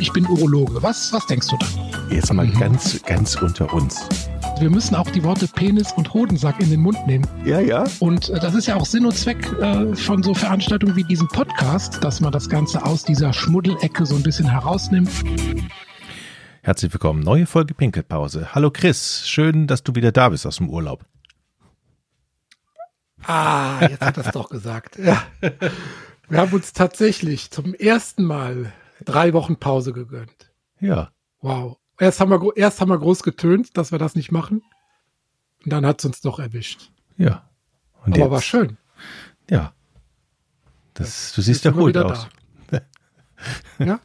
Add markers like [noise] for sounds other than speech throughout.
ich bin Urologe. Was, was denkst du da? Jetzt mal ganz, ganz unter uns. Wir müssen auch die Worte Penis und Hodensack in den Mund nehmen. Ja, ja. Und äh, das ist ja auch Sinn und Zweck äh, von so Veranstaltungen wie diesem Podcast, dass man das Ganze aus dieser Schmuddelecke so ein bisschen herausnimmt. Herzlich willkommen. Neue Folge Pinkelpause. Hallo Chris, schön, dass du wieder da bist aus dem Urlaub. Ah, jetzt hat er es doch gesagt. Ja. Wir haben uns tatsächlich zum ersten Mal drei Wochen Pause gegönnt. Ja. Wow. Erst haben wir, erst haben wir groß getönt, dass wir das nicht machen. Und dann hat es uns doch erwischt. Ja. Und Aber jetzt, war schön. Ja. Das, du siehst ja gut aus. ja.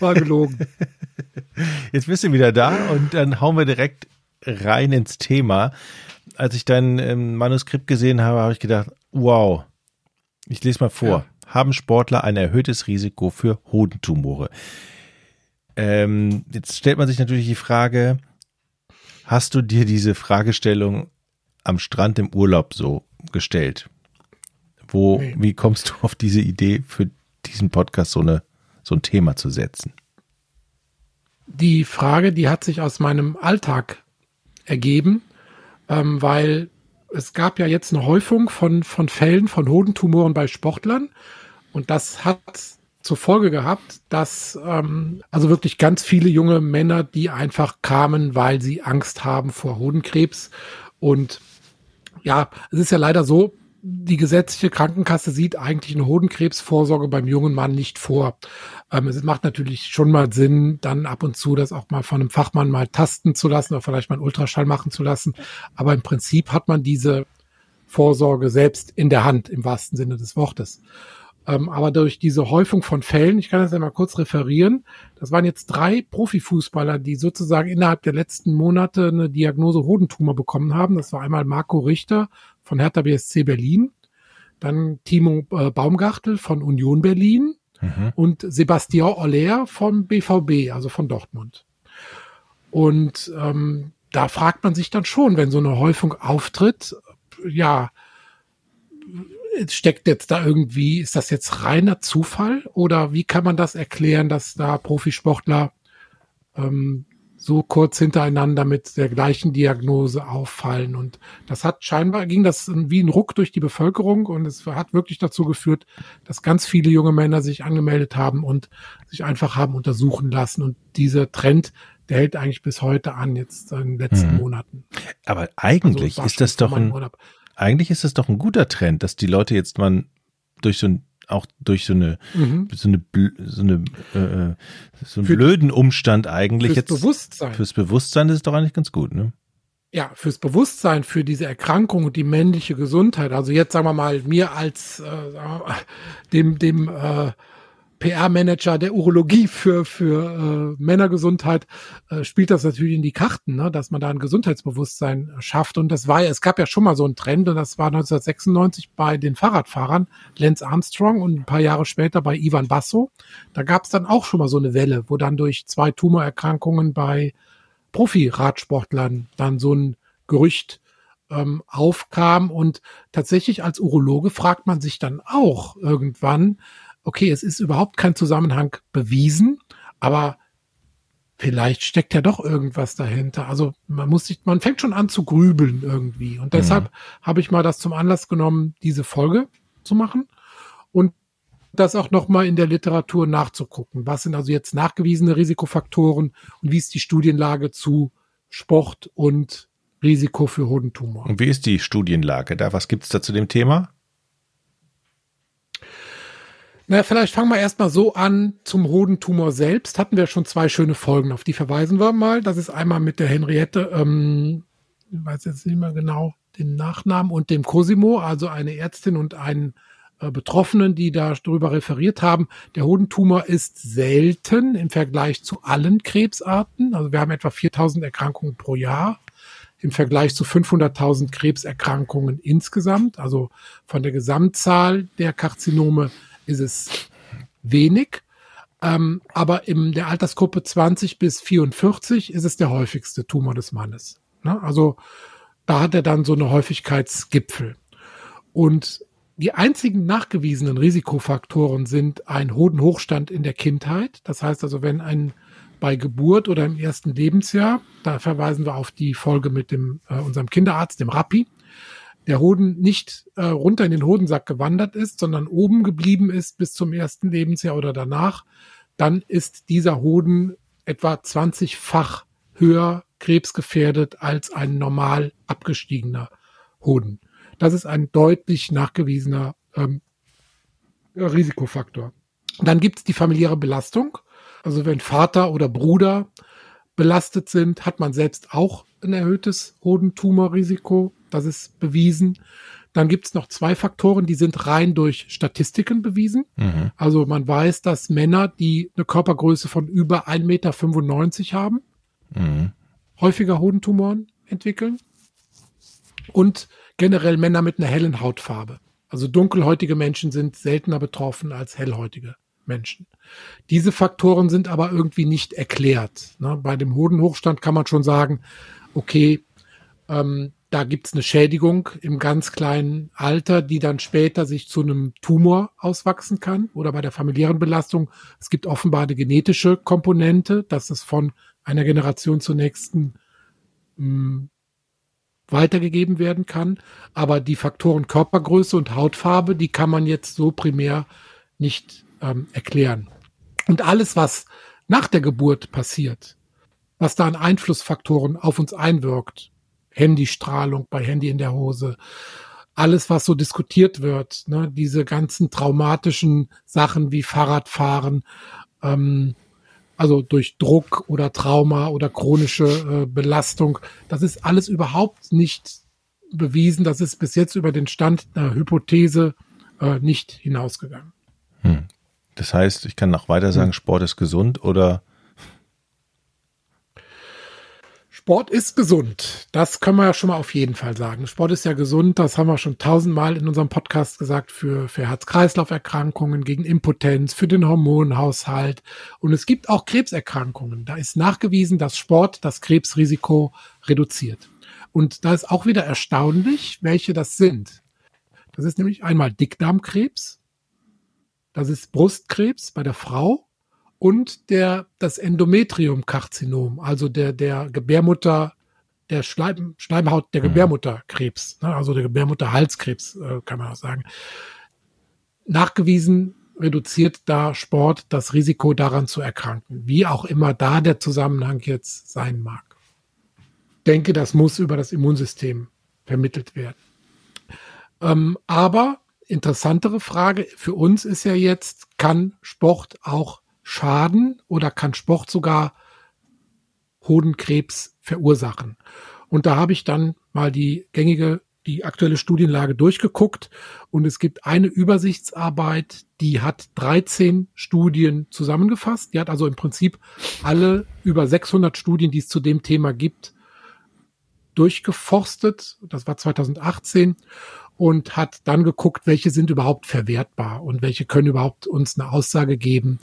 War gelogen. [laughs] Jetzt bist du wieder da und dann hauen wir direkt rein ins Thema. Als ich dein ähm, Manuskript gesehen habe, habe ich gedacht, wow. Ich lese mal vor. Ja. Haben Sportler ein erhöhtes Risiko für Hodentumore? Ähm, jetzt stellt man sich natürlich die Frage, hast du dir diese Fragestellung am Strand im Urlaub so gestellt? Wo, nee. wie kommst du auf diese Idee für diesen Podcast so eine, so ein Thema zu setzen? Die Frage, die hat sich aus meinem Alltag ergeben, ähm, weil es gab ja jetzt eine Häufung von, von Fällen von Hodentumoren bei Sportlern und das hat zur Folge gehabt, dass ähm, also wirklich ganz viele junge Männer, die einfach kamen, weil sie Angst haben vor Hodenkrebs. Und ja, es ist ja leider so, die gesetzliche Krankenkasse sieht eigentlich eine Hodenkrebsvorsorge beim jungen Mann nicht vor. Ähm, es macht natürlich schon mal Sinn, dann ab und zu das auch mal von einem Fachmann mal tasten zu lassen oder vielleicht mal einen Ultraschall machen zu lassen. Aber im Prinzip hat man diese Vorsorge selbst in der Hand, im wahrsten Sinne des Wortes. Ähm, aber durch diese Häufung von Fällen, ich kann das ja mal kurz referieren, das waren jetzt drei Profifußballer, die sozusagen innerhalb der letzten Monate eine Diagnose Hodentumor bekommen haben. Das war einmal Marco Richter von Hertha BSC Berlin, dann Timo äh, Baumgartel von Union Berlin mhm. und Sebastian Aller vom BVB, also von Dortmund. Und ähm, da fragt man sich dann schon, wenn so eine Häufung auftritt, ja, steckt jetzt da irgendwie, ist das jetzt reiner Zufall oder wie kann man das erklären, dass da Profisportler ähm, so kurz hintereinander mit der gleichen Diagnose auffallen? Und das hat scheinbar, ging das wie ein Ruck durch die Bevölkerung und es hat wirklich dazu geführt, dass ganz viele junge Männer sich angemeldet haben und sich einfach haben untersuchen lassen. Und dieser Trend, der hält eigentlich bis heute an, jetzt in den letzten hm. Monaten. Aber eigentlich also, ist das doch ein, eigentlich ist es doch ein guter Trend, dass die Leute jetzt mal durch so ein auch durch so eine mhm. so eine so eine äh, so einen Für, blöden Umstand eigentlich fürs jetzt Bewusstsein. fürs Bewusstsein ist es doch eigentlich ganz gut, ne? Ja, fürs Bewusstsein für diese Erkrankung und die männliche Gesundheit. Also jetzt sagen wir mal mir als äh, [laughs] dem dem äh, PR-Manager der Urologie für, für äh, Männergesundheit äh, spielt das natürlich in die Karten, ne? dass man da ein Gesundheitsbewusstsein schafft. Und das war ja, es gab ja schon mal so einen Trend und das war 1996 bei den Fahrradfahrern, Lance Armstrong und ein paar Jahre später bei Ivan Basso. Da gab es dann auch schon mal so eine Welle, wo dann durch zwei Tumorerkrankungen bei Profi-Radsportlern dann so ein Gerücht ähm, aufkam. Und tatsächlich als Urologe fragt man sich dann auch irgendwann, okay, es ist überhaupt kein Zusammenhang bewiesen, aber vielleicht steckt ja doch irgendwas dahinter. Also man muss sich, man fängt schon an zu grübeln irgendwie. Und deshalb mhm. habe ich mal das zum Anlass genommen, diese Folge zu machen und das auch nochmal in der Literatur nachzugucken. Was sind also jetzt nachgewiesene Risikofaktoren und wie ist die Studienlage zu Sport und Risiko für Hodentumor? Und wie ist die Studienlage da? Was gibt es da zu dem Thema? Na, vielleicht fangen wir erstmal so an. Zum Hodentumor selbst hatten wir schon zwei schöne Folgen, auf die verweisen wir mal. Das ist einmal mit der Henriette, ähm, ich weiß jetzt nicht mehr genau den Nachnamen, und dem Cosimo, also eine Ärztin und einen äh, Betroffenen, die darüber referiert haben. Der Hodentumor ist selten im Vergleich zu allen Krebsarten. Also wir haben etwa 4000 Erkrankungen pro Jahr im Vergleich zu 500.000 Krebserkrankungen insgesamt. Also von der Gesamtzahl der Karzinome ist es wenig. Ähm, aber in der Altersgruppe 20 bis 44 ist es der häufigste Tumor des Mannes. Ne? Also da hat er dann so eine Häufigkeitsgipfel. Und die einzigen nachgewiesenen Risikofaktoren sind ein Hodenhochstand in der Kindheit. Das heißt also, wenn ein bei Geburt oder im ersten Lebensjahr, da verweisen wir auf die Folge mit dem, äh, unserem Kinderarzt, dem Rappi, der Hoden nicht äh, runter in den Hodensack gewandert ist, sondern oben geblieben ist bis zum ersten Lebensjahr oder danach, dann ist dieser Hoden etwa 20-fach höher krebsgefährdet als ein normal abgestiegener Hoden. Das ist ein deutlich nachgewiesener ähm, Risikofaktor. Dann gibt es die familiäre Belastung. Also wenn Vater oder Bruder belastet sind, hat man selbst auch ein erhöhtes Hodentumorrisiko. Das ist bewiesen. Dann gibt es noch zwei Faktoren, die sind rein durch Statistiken bewiesen. Mhm. Also man weiß, dass Männer, die eine Körpergröße von über 1,95 Meter haben, mhm. häufiger Hodentumoren entwickeln. Und generell Männer mit einer hellen Hautfarbe. Also dunkelhäutige Menschen sind seltener betroffen als hellhäutige. Menschen. Diese Faktoren sind aber irgendwie nicht erklärt. Ne? Bei dem Hodenhochstand kann man schon sagen, okay, ähm, da gibt es eine Schädigung im ganz kleinen Alter, die dann später sich zu einem Tumor auswachsen kann oder bei der familiären Belastung. Es gibt offenbar eine genetische Komponente, dass es von einer Generation zur nächsten mh, hm, weitergegeben werden kann. Aber die Faktoren Körpergröße und Hautfarbe, die kann man jetzt so primär nicht ähm, erklären. Und alles, was nach der Geburt passiert, was da an Einflussfaktoren auf uns einwirkt, Handystrahlung bei Handy in der Hose, alles, was so diskutiert wird, ne, diese ganzen traumatischen Sachen wie Fahrradfahren, ähm, also durch Druck oder Trauma oder chronische äh, Belastung, das ist alles überhaupt nicht bewiesen. Das ist bis jetzt über den Stand der Hypothese äh, nicht hinausgegangen. Hm. Das heißt, ich kann noch weiter sagen, hm. Sport ist gesund oder? Sport ist gesund. Das können wir ja schon mal auf jeden Fall sagen. Sport ist ja gesund. Das haben wir schon tausendmal in unserem Podcast gesagt für, für Herz-Kreislauf-Erkrankungen, gegen Impotenz, für den Hormonhaushalt. Und es gibt auch Krebserkrankungen. Da ist nachgewiesen, dass Sport das Krebsrisiko reduziert. Und da ist auch wieder erstaunlich, welche das sind. Das ist nämlich einmal Dickdarmkrebs, das ist Brustkrebs bei der Frau und der, das Endometriumkarzinom, also der, der Gebärmutter, der Schleim, Schleimhaut der mhm. Gebärmutterkrebs, ne, also der Gebärmutterhalskrebs, äh, kann man auch sagen. Nachgewiesen reduziert da Sport das Risiko daran zu erkranken, wie auch immer da der Zusammenhang jetzt sein mag. Denke, das muss über das Immunsystem vermittelt werden. Ähm, aber interessantere Frage für uns ist ja jetzt, kann Sport auch schaden oder kann Sport sogar Hodenkrebs verursachen? Und da habe ich dann mal die gängige, die aktuelle Studienlage durchgeguckt und es gibt eine Übersichtsarbeit, die hat 13 Studien zusammengefasst. Die hat also im Prinzip alle über 600 Studien, die es zu dem Thema gibt, durchgeforstet. Das war 2018 und hat dann geguckt, welche sind überhaupt verwertbar und welche können überhaupt uns eine Aussage geben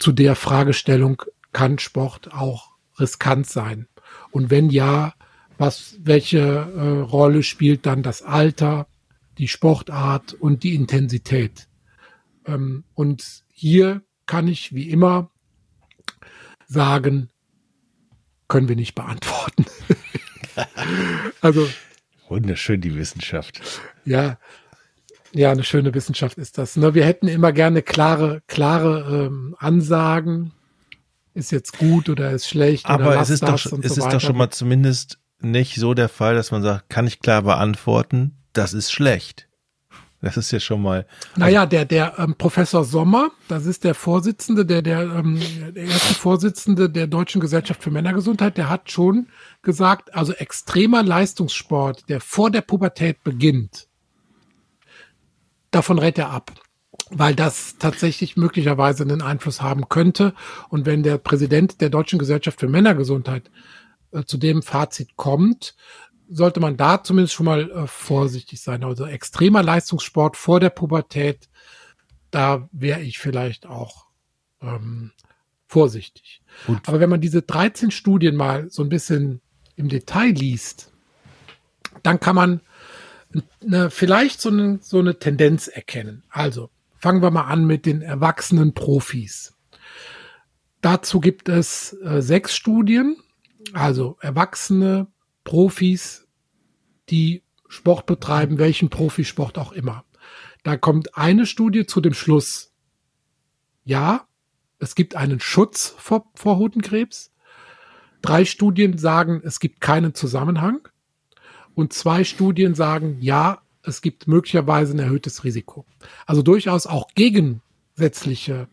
zu der Fragestellung, kann Sport auch riskant sein? Und wenn ja, was, welche äh, Rolle spielt dann das Alter, die Sportart und die Intensität? Ähm, und hier kann ich wie immer sagen, können wir nicht beantworten. [laughs] also Wunderschön, die Wissenschaft. Ja, ja, eine schöne Wissenschaft ist das. Ne? Wir hätten immer gerne klare, klare ähm, Ansagen. Ist jetzt gut oder ist schlecht. Aber es ist, doch, es so ist doch schon mal zumindest nicht so der Fall, dass man sagt, kann ich klar beantworten, das ist schlecht. Das ist ja schon mal. Naja, der, der ähm, Professor Sommer, das ist der Vorsitzende, der, der, ähm, der erste Vorsitzende der Deutschen Gesellschaft für Männergesundheit, der hat schon gesagt, also extremer Leistungssport, der vor der Pubertät beginnt, davon rät er ab. Weil das tatsächlich möglicherweise einen Einfluss haben könnte. Und wenn der Präsident der Deutschen Gesellschaft für Männergesundheit äh, zu dem Fazit kommt, sollte man da zumindest schon mal äh, vorsichtig sein. Also extremer Leistungssport vor der Pubertät, da wäre ich vielleicht auch ähm, vorsichtig. Gut. Aber wenn man diese 13 Studien mal so ein bisschen im Detail liest, dann kann man eine, vielleicht so eine, so eine Tendenz erkennen. Also fangen wir mal an mit den erwachsenen Profis. Dazu gibt es äh, sechs Studien, also erwachsene Profis, die Sport betreiben, welchen Profisport auch immer. Da kommt eine Studie zu dem Schluss, ja, es gibt einen Schutz vor, vor Hodenkrebs. Drei Studien sagen, es gibt keinen Zusammenhang. Und zwei Studien sagen, ja, es gibt möglicherweise ein erhöhtes Risiko. Also durchaus auch gegensätzliche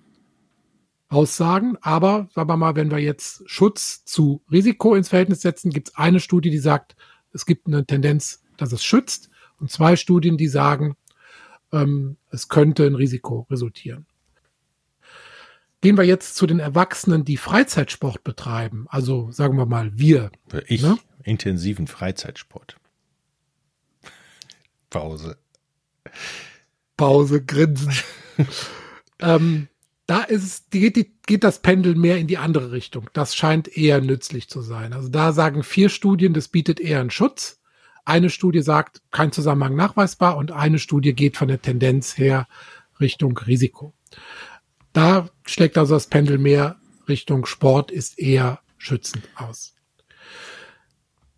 Aussagen. Aber sagen wir mal, wenn wir jetzt Schutz zu Risiko ins Verhältnis setzen, gibt es eine Studie, die sagt, es gibt eine Tendenz, dass es schützt. Und zwei Studien, die sagen, ähm, es könnte ein Risiko resultieren. Gehen wir jetzt zu den Erwachsenen, die Freizeitsport betreiben. Also sagen wir mal wir. Ich ne? intensiven Freizeitsport. Pause. Pause, Grinsen. [laughs] ähm, da ist, geht, geht das Pendel mehr in die andere Richtung. Das scheint eher nützlich zu sein. Also da sagen vier Studien, das bietet eher einen Schutz. Eine Studie sagt, kein Zusammenhang nachweisbar und eine Studie geht von der Tendenz her Richtung Risiko. Da schlägt also das Pendel mehr Richtung Sport ist eher schützend aus.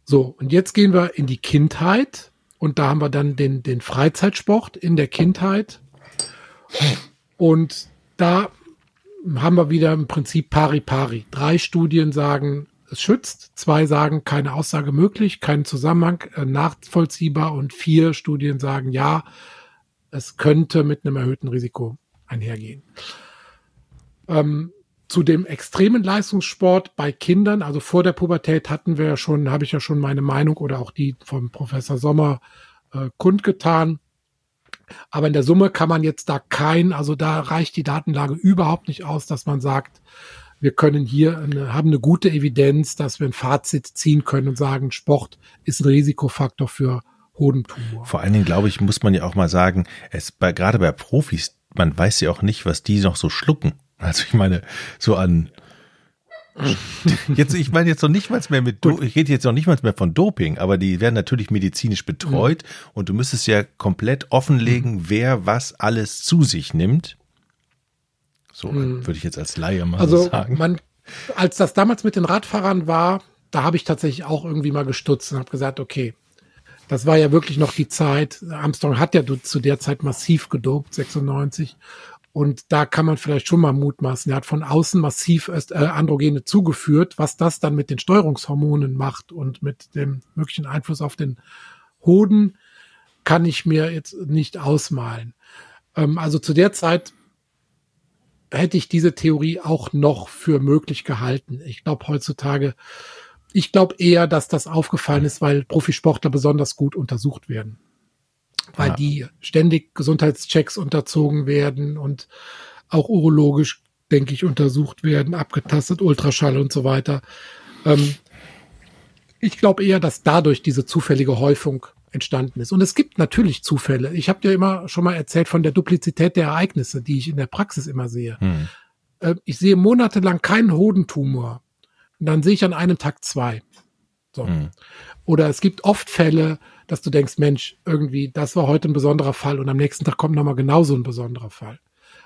So, und jetzt gehen wir in die Kindheit und da haben wir dann den, den Freizeitsport in der Kindheit. Und da haben wir wieder im Prinzip pari pari. Drei Studien sagen, es schützt, zwei sagen, keine Aussage möglich, kein Zusammenhang äh, nachvollziehbar und vier Studien sagen, ja, es könnte mit einem erhöhten Risiko einhergehen. Ähm, zu dem extremen Leistungssport bei Kindern, also vor der Pubertät hatten wir ja schon, habe ich ja schon meine Meinung oder auch die vom Professor Sommer äh, kundgetan. Aber in der Summe kann man jetzt da kein, also da reicht die Datenlage überhaupt nicht aus, dass man sagt, wir können hier eine, haben eine gute Evidenz, dass wir ein Fazit ziehen können und sagen, Sport ist ein Risikofaktor für Hodentumor. Vor allen Dingen, glaube ich, muss man ja auch mal sagen, es bei, gerade bei Profis, man weiß ja auch nicht, was die noch so schlucken. Also ich meine, so an jetzt, ich meine jetzt noch nicht mal mehr mit, Do ich rede jetzt noch nicht mal mehr von Doping, aber die werden natürlich medizinisch betreut mhm. und du müsstest ja komplett offenlegen, mhm. wer was alles zu sich nimmt. So mhm. würde ich jetzt als Laie mal also so sagen. Man, als das damals mit den Radfahrern war, da habe ich tatsächlich auch irgendwie mal gestutzt und habe gesagt, okay, das war ja wirklich noch die Zeit. Armstrong hat ja zu der Zeit massiv gedopt, 96. Und da kann man vielleicht schon mal mutmaßen. Er hat von außen massiv äh, Androgene zugeführt. Was das dann mit den Steuerungshormonen macht und mit dem möglichen Einfluss auf den Hoden, kann ich mir jetzt nicht ausmalen. Ähm, also zu der Zeit hätte ich diese Theorie auch noch für möglich gehalten. Ich glaube heutzutage, ich glaube eher, dass das aufgefallen ist, weil Profisportler besonders gut untersucht werden weil ja. die ständig Gesundheitschecks unterzogen werden und auch urologisch, denke ich, untersucht werden, abgetastet, Ultraschall und so weiter. Ähm, ich glaube eher, dass dadurch diese zufällige Häufung entstanden ist. Und es gibt natürlich Zufälle. Ich habe dir immer schon mal erzählt von der Duplizität der Ereignisse, die ich in der Praxis immer sehe. Hm. Äh, ich sehe monatelang keinen Hodentumor. Und dann sehe ich an einem Tag zwei. So. Hm. Oder es gibt oft Fälle, dass du denkst, Mensch, irgendwie, das war heute ein besonderer Fall und am nächsten Tag kommt nochmal genauso ein besonderer Fall.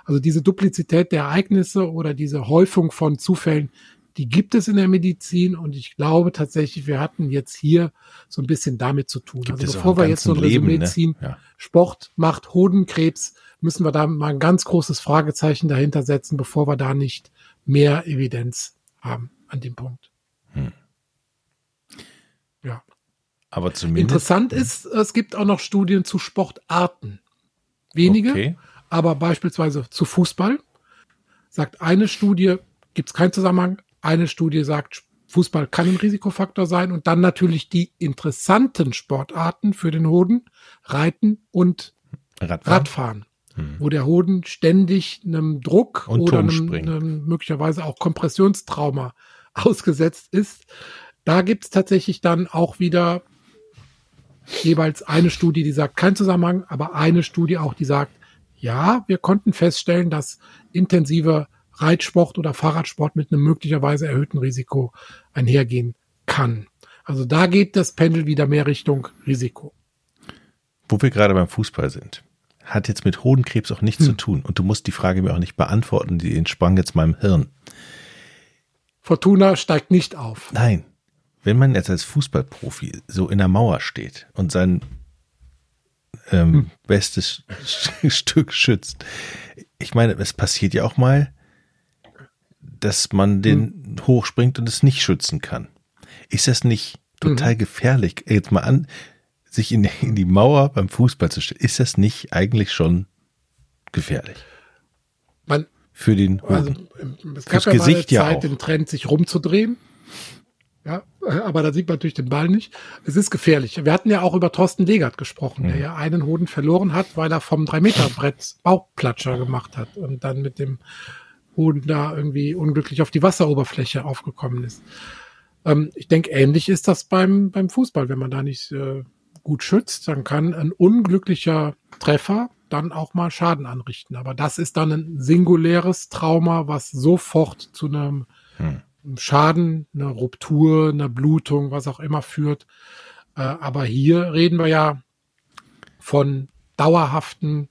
Also diese Duplizität der Ereignisse oder diese Häufung von Zufällen, die gibt es in der Medizin und ich glaube tatsächlich, wir hatten jetzt hier so ein bisschen damit zu tun. Gibt also bevor wir jetzt so ein Resümee ne? ziehen, ja. Sport macht Hodenkrebs, müssen wir da mal ein ganz großes Fragezeichen dahinter setzen, bevor wir da nicht mehr Evidenz haben an dem Punkt. Hm. Aber zumindest. Interessant ist, es gibt auch noch Studien zu Sportarten. Wenige, okay. aber beispielsweise zu Fußball. Sagt eine Studie, gibt es keinen Zusammenhang. Eine Studie sagt, Fußball kann ein Risikofaktor sein. Und dann natürlich die interessanten Sportarten für den Hoden, Reiten und Radfahren. Radfahren hm. Wo der Hoden ständig einem Druck und oder einem, einem möglicherweise auch Kompressionstrauma [laughs] ausgesetzt ist. Da gibt es tatsächlich dann auch wieder jeweils eine Studie, die sagt, kein Zusammenhang, aber eine Studie auch, die sagt, ja, wir konnten feststellen, dass intensiver Reitsport oder Fahrradsport mit einem möglicherweise erhöhten Risiko einhergehen kann. Also da geht das Pendel wieder mehr Richtung Risiko. wo wir gerade beim Fußball sind, hat jetzt mit Hodenkrebs auch nichts hm. zu tun. Und du musst die Frage mir auch nicht beantworten, die entsprang jetzt meinem Hirn. Fortuna steigt nicht auf. Nein. Wenn man jetzt als Fußballprofi so in der Mauer steht und sein ähm, hm. bestes [laughs] Stück schützt, ich meine, es passiert ja auch mal, dass man den hm. hochspringt und es nicht schützen kann. Ist das nicht total mhm. gefährlich? Jetzt mal an, sich in, in die Mauer beim Fußball zu stellen. Ist das nicht eigentlich schon gefährlich? Man, Für den Hoden. Also, es gab Fürs ja Gesicht mal Zeit, ja den Trend, sich rumzudrehen. Ja, aber da sieht man natürlich den Ball nicht. Es ist gefährlich. Wir hatten ja auch über Thorsten Legert gesprochen, mhm. der ja einen Hoden verloren hat, weil er vom 3-Meter-Brett Bauchplatscher gemacht hat und dann mit dem Hoden da irgendwie unglücklich auf die Wasseroberfläche aufgekommen ist. Ähm, ich denke, ähnlich ist das beim, beim Fußball. Wenn man da nicht äh, gut schützt, dann kann ein unglücklicher Treffer dann auch mal Schaden anrichten. Aber das ist dann ein singuläres Trauma, was sofort zu einem hm. Schaden, einer Ruptur, einer Blutung, was auch immer führt. Äh, aber hier reden wir ja von dauerhaften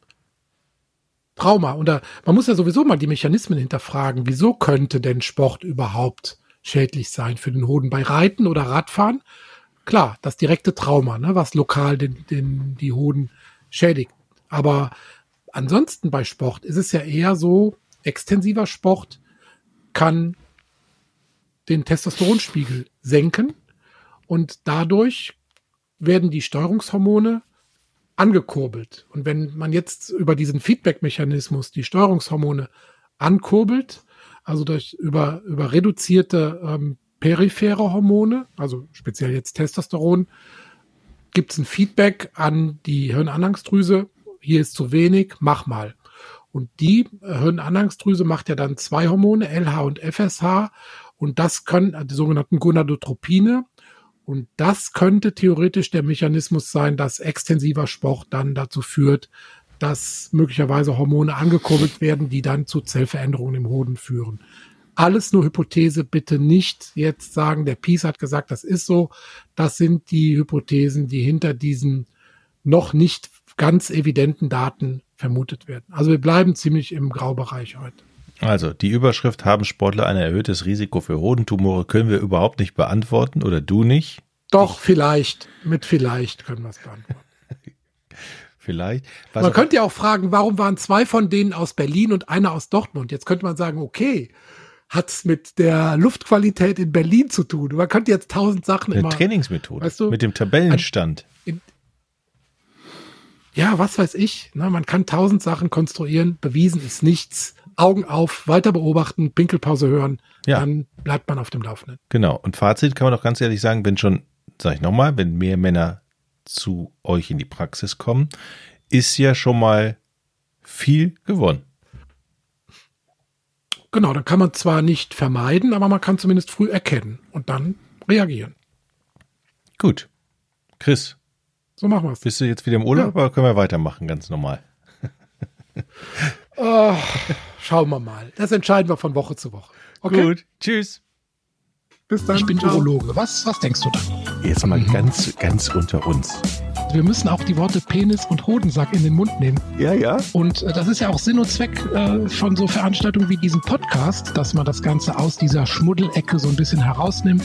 Trauma. Und da, man muss ja sowieso mal die Mechanismen hinterfragen. Wieso könnte denn Sport überhaupt schädlich sein für den Hoden. Bei Reiten oder Radfahren, klar, das direkte Trauma, ne, was lokal den, den, die Hoden schädigt. Aber ansonsten bei Sport ist es ja eher so, extensiver Sport kann den Testosteronspiegel senken und dadurch werden die Steuerungshormone angekurbelt. Und wenn man jetzt über diesen Feedback-Mechanismus die Steuerungshormone ankurbelt, also durch über, über reduzierte ähm, periphere Hormone, also speziell jetzt Testosteron, gibt es ein Feedback an die Hirnanhangsdrüse, hier ist zu wenig, mach mal. Und die Hirnanhangsdrüse macht ja dann zwei Hormone, LH und FSH, und das können die sogenannten Gonadotropine. Und das könnte theoretisch der Mechanismus sein, dass extensiver Sport dann dazu führt, dass möglicherweise Hormone angekurbelt werden, die dann zu Zellveränderungen im Hoden führen. Alles nur Hypothese, bitte nicht jetzt sagen, der Peace hat gesagt, das ist so. Das sind die Hypothesen, die hinter diesen noch nicht ganz evidenten Daten vermutet werden. Also wir bleiben ziemlich im Graubereich heute. Also die Überschrift haben Sportler ein erhöhtes Risiko für Hodentumore können wir überhaupt nicht beantworten oder du nicht? Doch, ich. vielleicht. Mit vielleicht können wir es beantworten. [laughs] vielleicht. Was man könnte ja auch fragen, warum waren zwei von denen aus Berlin und einer aus Dortmund? Jetzt könnte man sagen, okay, hat es mit der Luftqualität in Berlin zu tun. Man könnte jetzt tausend Sachen Eine immer. Trainingsmethode. Weißt du, mit dem Tabellenstand. In, ja, was weiß ich. Ne, man kann tausend Sachen konstruieren. Bewiesen ist nichts. Augen auf, weiter beobachten, Pinkelpause hören. Ja. Dann bleibt man auf dem Laufenden. Genau. Und Fazit kann man doch ganz ehrlich sagen, wenn schon, sag ich nochmal, wenn mehr Männer zu euch in die Praxis kommen, ist ja schon mal viel gewonnen. Genau, dann kann man zwar nicht vermeiden, aber man kann zumindest früh erkennen und dann reagieren. Gut. Chris. So machen wir es. Bist du jetzt wieder im Urlaub ja. oder können wir weitermachen, ganz normal? oh, schauen wir mal. Das entscheiden wir von Woche zu Woche. Okay? Gut. Tschüss. Bis dann. Ich bin Urologe. Was, was denkst du da? Jetzt mal mhm. ganz, ganz unter uns. Wir müssen auch die Worte Penis und Hodensack in den Mund nehmen. Ja, ja. Und äh, das ist ja auch Sinn und Zweck äh, von so Veranstaltungen wie diesem Podcast, dass man das Ganze aus dieser Schmuddelecke so ein bisschen herausnimmt.